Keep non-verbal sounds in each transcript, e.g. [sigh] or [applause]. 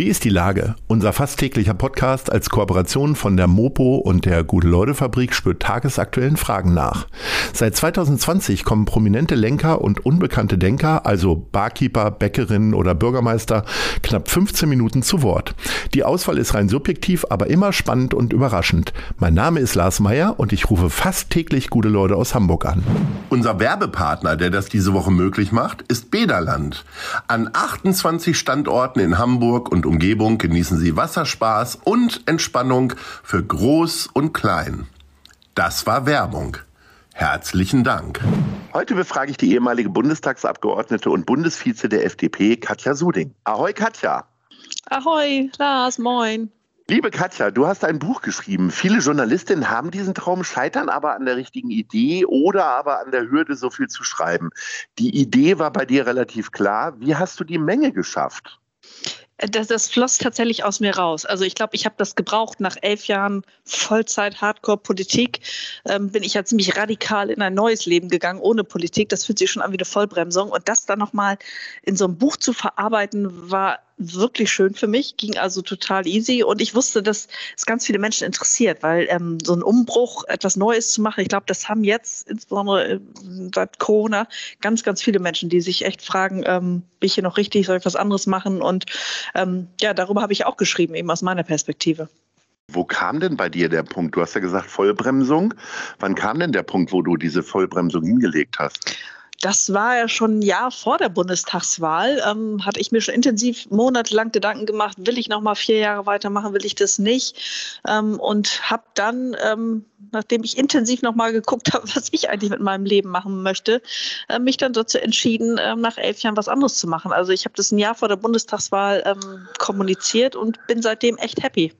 Wie ist die Lage? Unser fast täglicher Podcast als Kooperation von der Mopo und der Gute-Leute-Fabrik spürt tagesaktuellen Fragen nach. Seit 2020 kommen prominente Lenker und unbekannte Denker, also Barkeeper, Bäckerinnen oder Bürgermeister, knapp 15 Minuten zu Wort. Die Auswahl ist rein subjektiv, aber immer spannend und überraschend. Mein Name ist Lars Meyer und ich rufe fast täglich gute Leute aus Hamburg an. Unser Werbepartner, der das diese Woche möglich macht, ist Bederland. An 28 Standorten in Hamburg und Umgebung genießen Sie Wasserspaß und Entspannung für Groß und Klein. Das war Werbung. Herzlichen Dank. Heute befrage ich die ehemalige Bundestagsabgeordnete und Bundesvize der FDP, Katja Suding. Ahoi, Katja. Ahoi, Lars, moin. Liebe Katja, du hast ein Buch geschrieben. Viele Journalistinnen haben diesen Traum, scheitern aber an der richtigen Idee oder aber an der Hürde, so viel zu schreiben. Die Idee war bei dir relativ klar. Wie hast du die Menge geschafft? Das, das floss tatsächlich aus mir raus. Also ich glaube, ich habe das gebraucht. Nach elf Jahren Vollzeit Hardcore-Politik ähm, bin ich ja ziemlich radikal in ein neues Leben gegangen, ohne Politik. Das fühlt sich schon an wie eine Vollbremsung. Und das dann nochmal in so einem Buch zu verarbeiten, war wirklich schön für mich, ging also total easy und ich wusste, dass es ganz viele Menschen interessiert, weil ähm, so ein Umbruch, etwas Neues zu machen, ich glaube, das haben jetzt insbesondere äh, seit Corona ganz, ganz viele Menschen, die sich echt fragen, ähm, bin ich hier noch richtig, soll ich was anderes machen und ähm, ja, darüber habe ich auch geschrieben, eben aus meiner Perspektive. Wo kam denn bei dir der Punkt? Du hast ja gesagt Vollbremsung. Wann kam denn der Punkt, wo du diese Vollbremsung hingelegt hast? Das war ja schon ein Jahr vor der Bundestagswahl. Ähm, hatte ich mir schon intensiv monatelang Gedanken gemacht, will ich noch mal vier Jahre weitermachen, will ich das nicht? Ähm, und habe dann, ähm, nachdem ich intensiv noch mal geguckt [laughs] habe, was ich eigentlich mit meinem Leben machen möchte, äh, mich dann dazu entschieden, äh, nach elf Jahren was anderes zu machen. Also ich habe das ein Jahr vor der Bundestagswahl ähm, kommuniziert und bin seitdem echt happy.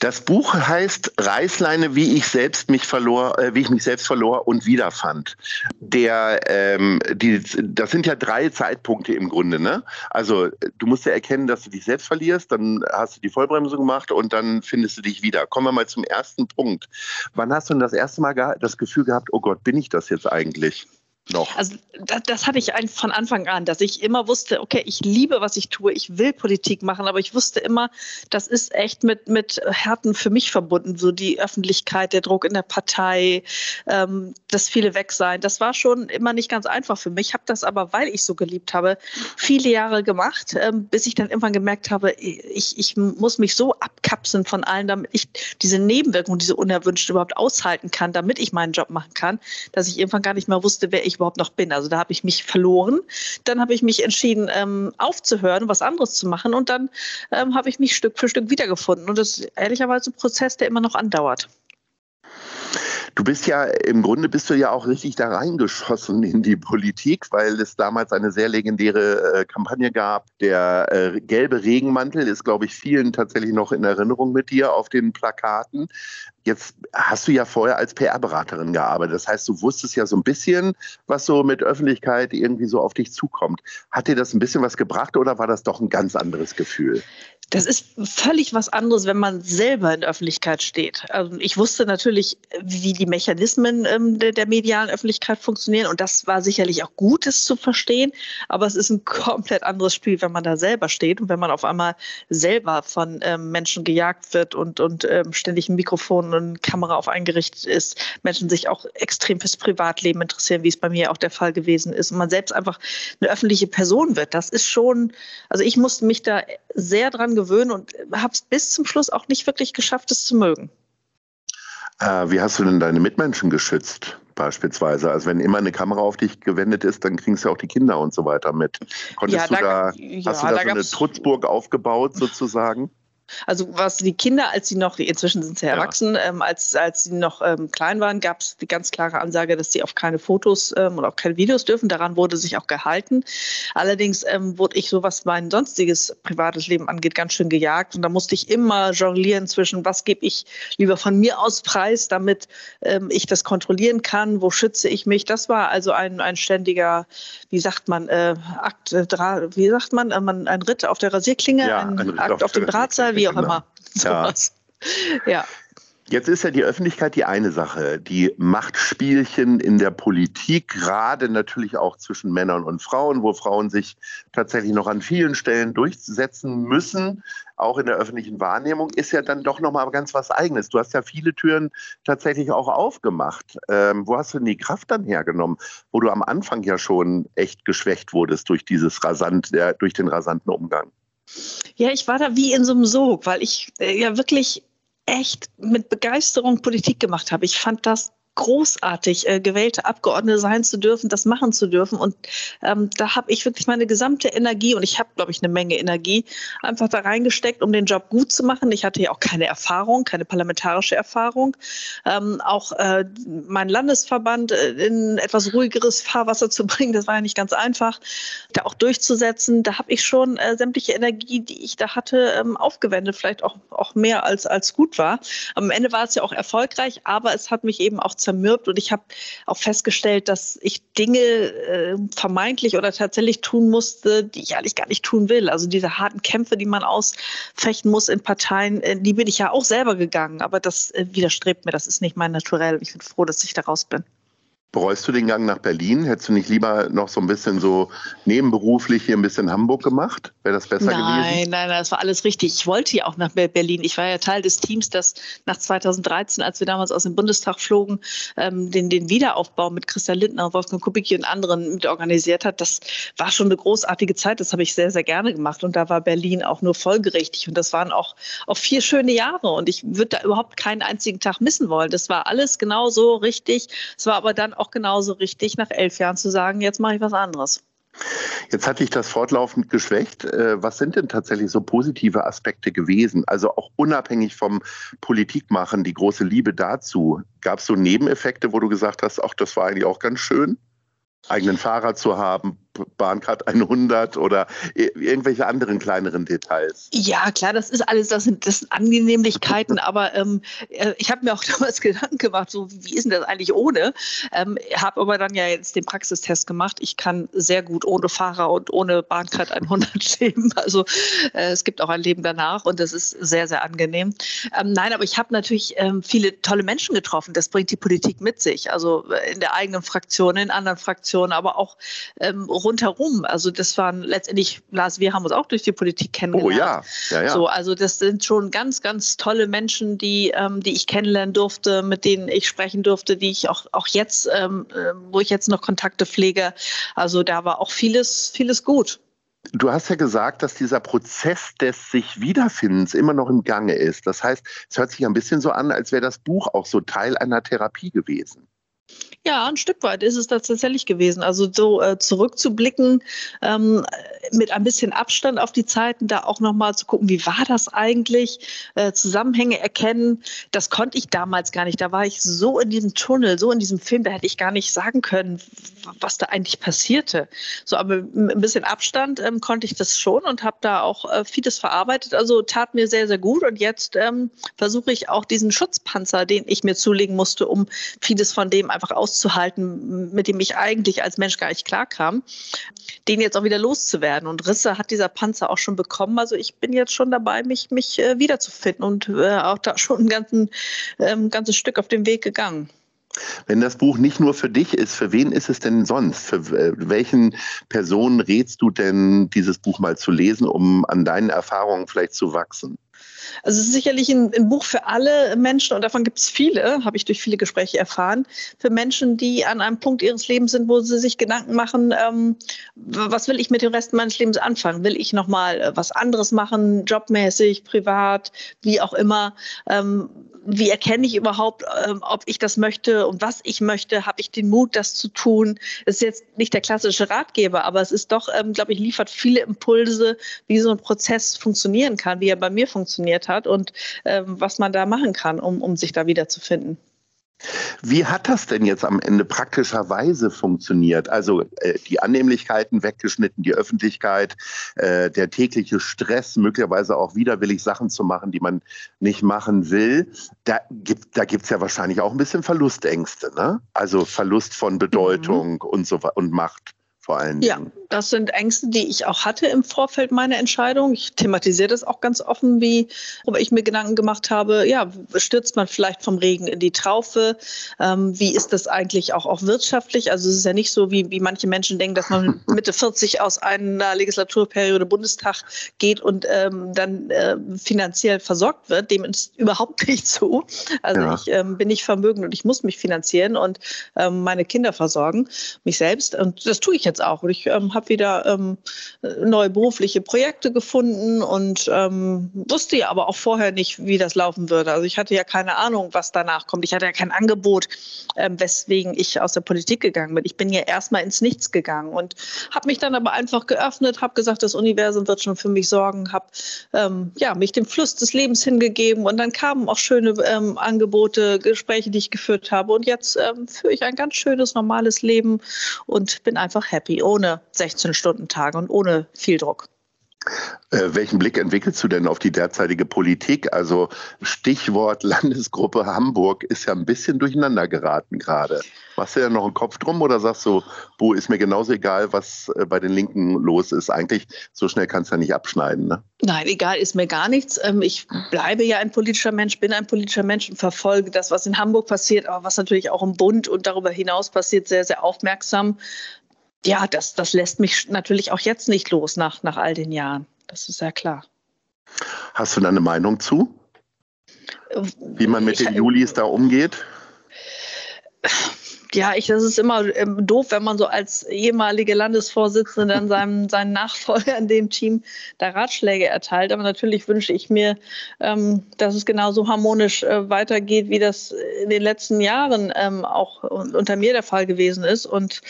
Das Buch heißt Reißleine, wie ich selbst mich verlor, äh, wie ich mich selbst verlor und wiederfand. Der, ähm, die, das sind ja drei Zeitpunkte im Grunde. Ne? Also du musst ja erkennen, dass du dich selbst verlierst, dann hast du die Vollbremsung gemacht und dann findest du dich wieder. Kommen wir mal zum ersten Punkt. Wann hast du denn das erste Mal das Gefühl gehabt, oh Gott, bin ich das jetzt eigentlich? Noch? Also das, das hatte ich von Anfang an, dass ich immer wusste, okay, ich liebe, was ich tue, ich will Politik machen, aber ich wusste immer, das ist echt mit, mit Härten für mich verbunden, so die Öffentlichkeit, der Druck in der Partei, ähm, das viele weg sein. Das war schon immer nicht ganz einfach für mich. Ich habe das aber, weil ich so geliebt habe, viele Jahre gemacht, ähm, bis ich dann irgendwann gemerkt habe, ich, ich muss mich so abkapseln von allen, damit ich diese Nebenwirkungen, diese unerwünschten überhaupt aushalten kann, damit ich meinen Job machen kann, dass ich irgendwann gar nicht mehr wusste, wer ich überhaupt noch bin. Also da habe ich mich verloren. Dann habe ich mich entschieden, ähm, aufzuhören, was anderes zu machen. Und dann ähm, habe ich mich Stück für Stück wiedergefunden. Und das ist ehrlicherweise ein Prozess, der immer noch andauert. Du bist ja, im Grunde bist du ja auch richtig da reingeschossen in die Politik, weil es damals eine sehr legendäre äh, Kampagne gab. Der äh, gelbe Regenmantel ist, glaube ich, vielen tatsächlich noch in Erinnerung mit dir auf den Plakaten. Jetzt hast du ja vorher als PR-Beraterin gearbeitet. Das heißt, du wusstest ja so ein bisschen, was so mit Öffentlichkeit irgendwie so auf dich zukommt. Hat dir das ein bisschen was gebracht oder war das doch ein ganz anderes Gefühl? Das ist völlig was anderes, wenn man selber in Öffentlichkeit steht. Also ich wusste natürlich, wie die Mechanismen ähm, der, der, medialen Öffentlichkeit funktionieren und das war sicherlich auch gut, es zu verstehen. Aber es ist ein komplett anderes Spiel, wenn man da selber steht und wenn man auf einmal selber von ähm, Menschen gejagt wird und, und ähm, ständig ein Mikrofon und Kamera auf eingerichtet ist, Menschen sich auch extrem fürs Privatleben interessieren, wie es bei mir auch der Fall gewesen ist und man selbst einfach eine öffentliche Person wird. Das ist schon, also ich musste mich da sehr dran gewöhnen und habe es bis zum Schluss auch nicht wirklich geschafft, es zu mögen. Äh, wie hast du denn deine Mitmenschen geschützt? Beispielsweise. Also wenn immer eine Kamera auf dich gewendet ist, dann kriegst du auch die Kinder und so weiter mit. Konntest ja, da, du da, ja, hast du da, da so eine Trutzburg aufgebaut sozusagen? Also was die Kinder, als sie noch, inzwischen sind sie erwachsen, ja. ähm, als, als sie noch ähm, klein waren, gab es die ganz klare Ansage, dass sie auf keine Fotos ähm, oder auf keine Videos dürfen. Daran wurde sich auch gehalten. Allerdings ähm, wurde ich so, was mein sonstiges privates Leben angeht, ganz schön gejagt. Und da musste ich immer jonglieren zwischen, was gebe ich lieber von mir aus preis, damit ähm, ich das kontrollieren kann, wo schütze ich mich. Das war also ein, ein ständiger, wie sagt man, äh, Akt, äh, wie sagt man, äh, man, ein Ritt auf der Rasierklinge, ja, ein, ein Akt auf, auf dem Drahtseil wie auch immer. [laughs] Sowas. Ja. ja. Jetzt ist ja die Öffentlichkeit die eine Sache. Die Machtspielchen in der Politik, gerade natürlich auch zwischen Männern und Frauen, wo Frauen sich tatsächlich noch an vielen Stellen durchsetzen müssen, auch in der öffentlichen Wahrnehmung, ist ja dann doch nochmal ganz was Eigenes. Du hast ja viele Türen tatsächlich auch aufgemacht. Ähm, wo hast du denn die Kraft dann hergenommen, wo du am Anfang ja schon echt geschwächt wurdest durch dieses rasant, der, durch den rasanten Umgang? Ja, ich war da wie in so einem Sog, weil ich äh, ja wirklich echt mit Begeisterung Politik gemacht habe. Ich fand das großartig, äh, gewählte Abgeordnete sein zu dürfen, das machen zu dürfen. Und ähm, da habe ich wirklich meine gesamte Energie und ich habe, glaube ich, eine Menge Energie einfach da reingesteckt, um den Job gut zu machen. Ich hatte ja auch keine Erfahrung, keine parlamentarische Erfahrung. Ähm, auch äh, mein Landesverband äh, in etwas ruhigeres Fahrwasser zu [laughs] bringen, das war ja nicht ganz einfach, da auch durchzusetzen. Da habe ich schon äh, sämtliche Energie, die ich da hatte, ähm, aufgewendet, vielleicht auch, auch mehr als, als gut war. Am Ende war es ja auch erfolgreich, aber es hat mich eben auch zermürbt und ich habe auch festgestellt, dass ich Dinge äh, vermeintlich oder tatsächlich tun musste, die ich eigentlich gar nicht tun will. Also diese harten Kämpfe, die man ausfechten muss in Parteien, äh, die bin ich ja auch selber gegangen, aber das äh, widerstrebt mir, das ist nicht mein Naturell. Ich bin froh, dass ich da raus bin. Bereust du den Gang nach Berlin? Hättest du nicht lieber noch so ein bisschen so nebenberuflich hier ein bisschen Hamburg gemacht? Wäre das besser nein, gewesen? Nein, nein, das war alles richtig. Ich wollte ja auch nach Berlin. Ich war ja Teil des Teams, das nach 2013, als wir damals aus dem Bundestag flogen, ähm, den, den Wiederaufbau mit Christian Lindner, Wolfgang Kubicki und anderen mit organisiert hat. Das war schon eine großartige Zeit. Das habe ich sehr, sehr gerne gemacht. Und da war Berlin auch nur folgerichtig. Und das waren auch, auch vier schöne Jahre. Und ich würde da überhaupt keinen einzigen Tag missen wollen. Das war alles genau so richtig. Es war aber dann auch genauso richtig, nach elf Jahren zu sagen, jetzt mache ich was anderes. Jetzt hatte ich das fortlaufend geschwächt. Äh, was sind denn tatsächlich so positive Aspekte gewesen? Also auch unabhängig vom Politikmachen, die große Liebe dazu. Gab es so Nebeneffekte, wo du gesagt hast, ach, das war eigentlich auch ganz schön? Eigenen Fahrrad zu haben, Bahncard 100 oder irgendwelche anderen kleineren Details? Ja, klar, das ist alles, das sind, das sind Angenehmlichkeiten, [laughs] aber ähm, äh, ich habe mir auch damals [laughs] Gedanken gemacht, so wie ist denn das eigentlich ohne? Ähm, habe aber dann ja jetzt den Praxistest gemacht. Ich kann sehr gut ohne Fahrer und ohne Bahncard 100 leben. [laughs] Also äh, es gibt auch ein Leben danach und das ist sehr, sehr angenehm. Ähm, nein, aber ich habe natürlich ähm, viele tolle Menschen getroffen. Das bringt die Politik mit sich. Also äh, in der eigenen Fraktion, in anderen Fraktionen, aber auch ähm, rundherum. Also das waren letztendlich, Lars, wir haben uns auch durch die Politik kennengelernt. Oh ja, ja, ja. So, also das sind schon ganz, ganz tolle Menschen, die, ähm, die ich kennenlernen durfte, mit denen ich sprechen durfte, die ich auch, auch jetzt, ähm, äh, wo ich jetzt noch Kontakte pflege. Also da war auch vieles, vieles gut. Du hast ja gesagt, dass dieser Prozess des sich Wiederfindens immer noch im Gange ist. Das heißt, es hört sich ein bisschen so an, als wäre das Buch auch so Teil einer Therapie gewesen. Ja, ein Stück weit ist es das tatsächlich gewesen. Also so äh, zurückzublicken, ähm, mit ein bisschen Abstand auf die Zeiten, da auch nochmal zu gucken, wie war das eigentlich, äh, Zusammenhänge erkennen, das konnte ich damals gar nicht. Da war ich so in diesem Tunnel, so in diesem Film, da hätte ich gar nicht sagen können, was da eigentlich passierte. So, aber mit ein bisschen Abstand ähm, konnte ich das schon und habe da auch äh, vieles verarbeitet. Also tat mir sehr, sehr gut. Und jetzt ähm, versuche ich auch diesen Schutzpanzer, den ich mir zulegen musste, um vieles von dem einfach auszuhalten, mit dem ich eigentlich als Mensch gar nicht klarkam, den jetzt auch wieder loszuwerden. Und Risse hat dieser Panzer auch schon bekommen. Also ich bin jetzt schon dabei, mich, mich äh, wiederzufinden und äh, auch da schon ein ganzen, ähm, ganzes Stück auf dem Weg gegangen. Wenn das Buch nicht nur für dich ist, für wen ist es denn sonst? Für äh, welchen Personen rätst du denn, dieses Buch mal zu lesen, um an deinen Erfahrungen vielleicht zu wachsen? Also es ist sicherlich ein, ein Buch für alle Menschen und davon gibt es viele, habe ich durch viele Gespräche erfahren, für Menschen, die an einem Punkt ihres Lebens sind, wo sie sich Gedanken machen, ähm, was will ich mit dem Rest meines Lebens anfangen? Will ich nochmal äh, was anderes machen, jobmäßig, privat, wie auch immer? Ähm, wie erkenne ich überhaupt, ähm, ob ich das möchte und was ich möchte? Habe ich den Mut, das zu tun? Das ist jetzt nicht der klassische Ratgeber, aber es ist doch, ähm, glaube ich, liefert viele Impulse, wie so ein Prozess funktionieren kann, wie er bei mir funktioniert hat und ähm, was man da machen kann, um, um sich da wiederzufinden. Wie hat das denn jetzt am Ende praktischerweise funktioniert? Also äh, die Annehmlichkeiten weggeschnitten, die Öffentlichkeit, äh, der tägliche Stress, möglicherweise auch widerwillig Sachen zu machen, die man nicht machen will. Da gibt da gibt's ja wahrscheinlich auch ein bisschen Verlustängste, ne? Also Verlust von Bedeutung mhm. und so und Macht vor allen Ja, Dingen. das sind Ängste, die ich auch hatte im Vorfeld meiner Entscheidung. Ich thematisiere das auch ganz offen, wie worüber ich mir Gedanken gemacht habe. Ja, stürzt man vielleicht vom Regen in die Traufe? Ähm, wie ist das eigentlich auch, auch wirtschaftlich? Also es ist ja nicht so, wie, wie manche Menschen denken, dass man [laughs] Mitte 40 aus einer Legislaturperiode Bundestag geht und ähm, dann äh, finanziell versorgt wird. Dem ist überhaupt [laughs] nicht so. Also Ja. ich ähm, bin nicht vermögend und ich muss mich finanzieren und ähm, meine Kinder versorgen, mich selbst. Und das tue ich jetzt auch. Und ich ähm, habe wieder ähm, neue berufliche Projekte gefunden und ähm, wusste ja aber auch vorher nicht, wie das laufen würde. Also ich hatte ja keine Ahnung, was danach kommt. Ich hatte ja kein Angebot, ähm, weswegen ich aus der Politik gegangen bin. Ich bin ja erstmal ins Nichts gegangen und habe mich dann aber einfach geöffnet, habe gesagt, das Universum wird schon für mich sorgen, habe ähm, ja, mich dem Fluss des Lebens hingegeben und dann kamen auch schöne ähm, Angebote, Gespräche, die ich geführt habe. Und jetzt ähm, führe ich ein ganz schönes, normales Leben und bin einfach happy, ohne 16-Stunden-Tage und ohne viel Druck. Äh, welchen Blick entwickelst du denn auf die derzeitige Politik? Also Stichwort [laughs] Landesgruppe Hamburg ist ja ein bisschen durcheinander geraten gerade. Machst du ja noch einen Kopf drum oder sagst du, Bo, ist mir genauso egal, was äh, bei den Linken los ist? Eigentlich, so schnell kannst du ja nicht abschneiden, ne? Nein, egal, ist mir gar nichts. Ähm, Ich bleibe ja ein politischer Mensch, bin ein politischer Mensch und verfolge das, was in Hamburg passiert, aber was natürlich auch im Bund und darüber hinaus passiert, sehr, sehr aufmerksam. Ja, das, das lässt mich natürlich auch jetzt nicht los nach, nach all den Jahren. Das ist ja klar. Hast du da eine Meinung zu, wie man mit Ich- den Julis da umgeht? Ja, ich, das ist immer ähm, doof, wenn man so als ehemalige Landesvorsitzende dann seinem, [laughs] seinen Nachfolger in dem Team da Ratschläge erteilt. Aber natürlich wünsche ich mir, ähm, dass es genauso harmonisch äh, weitergeht, wie das in den letzten Jahren ähm, auch un- unter mir der Fall gewesen ist. Und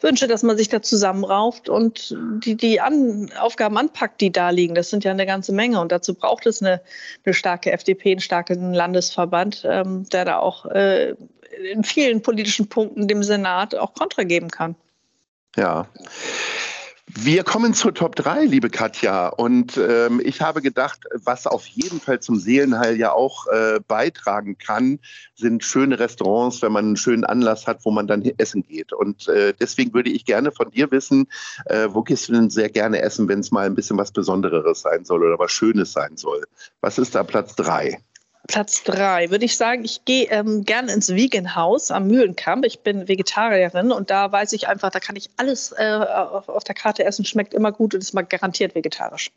wünsche, dass man sich da zusammenrauft und die, die An Aufgaben anpackt, die da liegen. Das sind ja eine ganze Menge. Und dazu braucht es eine, eine starke FDP, einen starken Landesverband, ähm, der da auch äh, in vielen politischen Punkten dem Senat auch Kontra geben kann. Ja. Wir kommen zur Top 3, liebe Katja. Und ähm, ich habe gedacht, was auf jeden Fall zum Seelenheil ja auch äh, beitragen kann, sind schöne Restaurants, wenn man einen schönen Anlass hat, wo man dann essen geht. Und äh, deswegen würde ich gerne von dir wissen, äh, wo gehst du denn sehr gerne essen, wenn es mal ein bisschen was Besonderes sein soll oder was Schönes sein soll? Was ist da Platz 3? Platz drei würde ich sagen, ich gehe ähm, gerne ins Vegan-Haus am Mühlenkamp. Ich bin Vegetarierin und da weiß ich einfach, da kann ich alles äh, auf, auf der Karte essen, schmeckt immer gut und ist mal garantiert vegetarisch.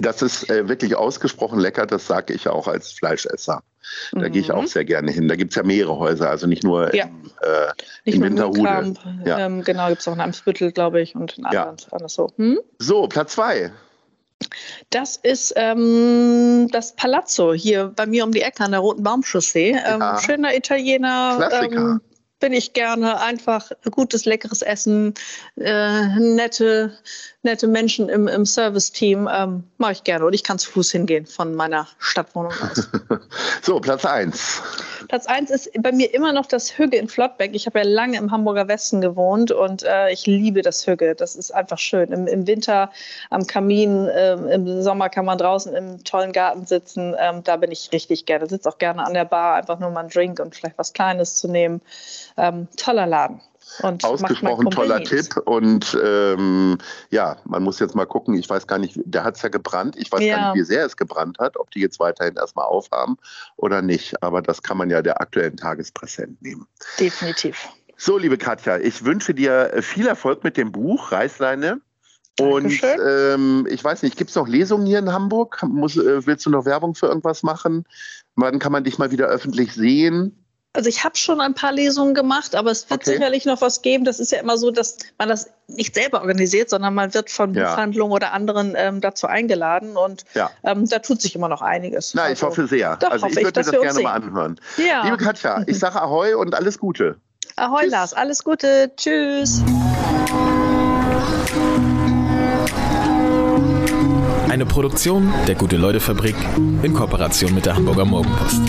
Das ist äh, wirklich ausgesprochen lecker, das sage ich auch als Fleischesser. Da gehe ich auch sehr gerne hin. Da gibt es ja mehrere Häuser, also nicht nur Mhm. Ja. im, äh, Nicht in Winterhude. Mühlenkamp, Ja. ähm, genau, gibt es auch in Amsbüttel, glaube ich, und in Ja. anderen anders so. Hm? So, Platz zwei. Das ist ähm, das Palazzo hier bei mir um die Ecke an der Roten Baumchaussee. Ähm, Ja. Schöner Italiener. Klassiker. Ähm, bin ich gerne. Einfach gutes, leckeres Essen, äh, nette, nette Menschen im, im Service-Team. Ähm, Mache ich gerne. Und ich kann zu Fuß hingehen von meiner Stadtwohnung aus. [laughs] So, Platz eins. Platz eins ist bei mir immer noch das Hügge in Flottbeck. Ich habe ja lange im Hamburger Westen gewohnt und äh, ich liebe das Hügge. Das ist einfach schön. Im, im Winter am Kamin, ähm, im Sommer kann man draußen im tollen Garten sitzen. Ähm, da bin ich richtig gerne. Sitze auch gerne an der Bar, einfach nur mal einen Drink und vielleicht was Kleines zu nehmen. Ähm, toller Laden. Ausgesprochen toller Tipp. Und ähm, ja, man muss jetzt mal gucken. Ich weiß gar nicht, der hat es ja gebrannt. Ich weiß gar Ja. nicht, wie sehr es gebrannt hat, ob die jetzt weiterhin erstmal aufhaben oder nicht. Aber das kann man ja der aktuellen Tagespresse entnehmen. Definitiv. So, liebe Katja, ich wünsche dir viel Erfolg mit dem Buch Reißleine. Und ähm, ich weiß nicht, gibt es noch Lesungen hier in Hamburg? Muss, äh, willst du noch Werbung für irgendwas machen? Wann kann man dich mal wieder öffentlich sehen? Also ich habe schon ein paar Lesungen gemacht, aber es wird Okay. sicherlich noch was geben. Das ist ja immer so, dass man das nicht selber organisiert, sondern man wird von Ja. Buchhandlungen oder anderen ähm, dazu eingeladen und Ja. ähm, da tut sich immer noch einiges. Na, ich Also, hoffe sehr. doch also ich hoffe ich, würde mir das gerne uns mal sehen. anhören. Ja. Liebe Katja, ich sage Ahoi und alles Gute. Ahoi Tschüss. Lars, alles Gute, tschüss. Eine Produktion der Gute-Leute-Fabrik in Kooperation mit der Hamburger Morgenpost.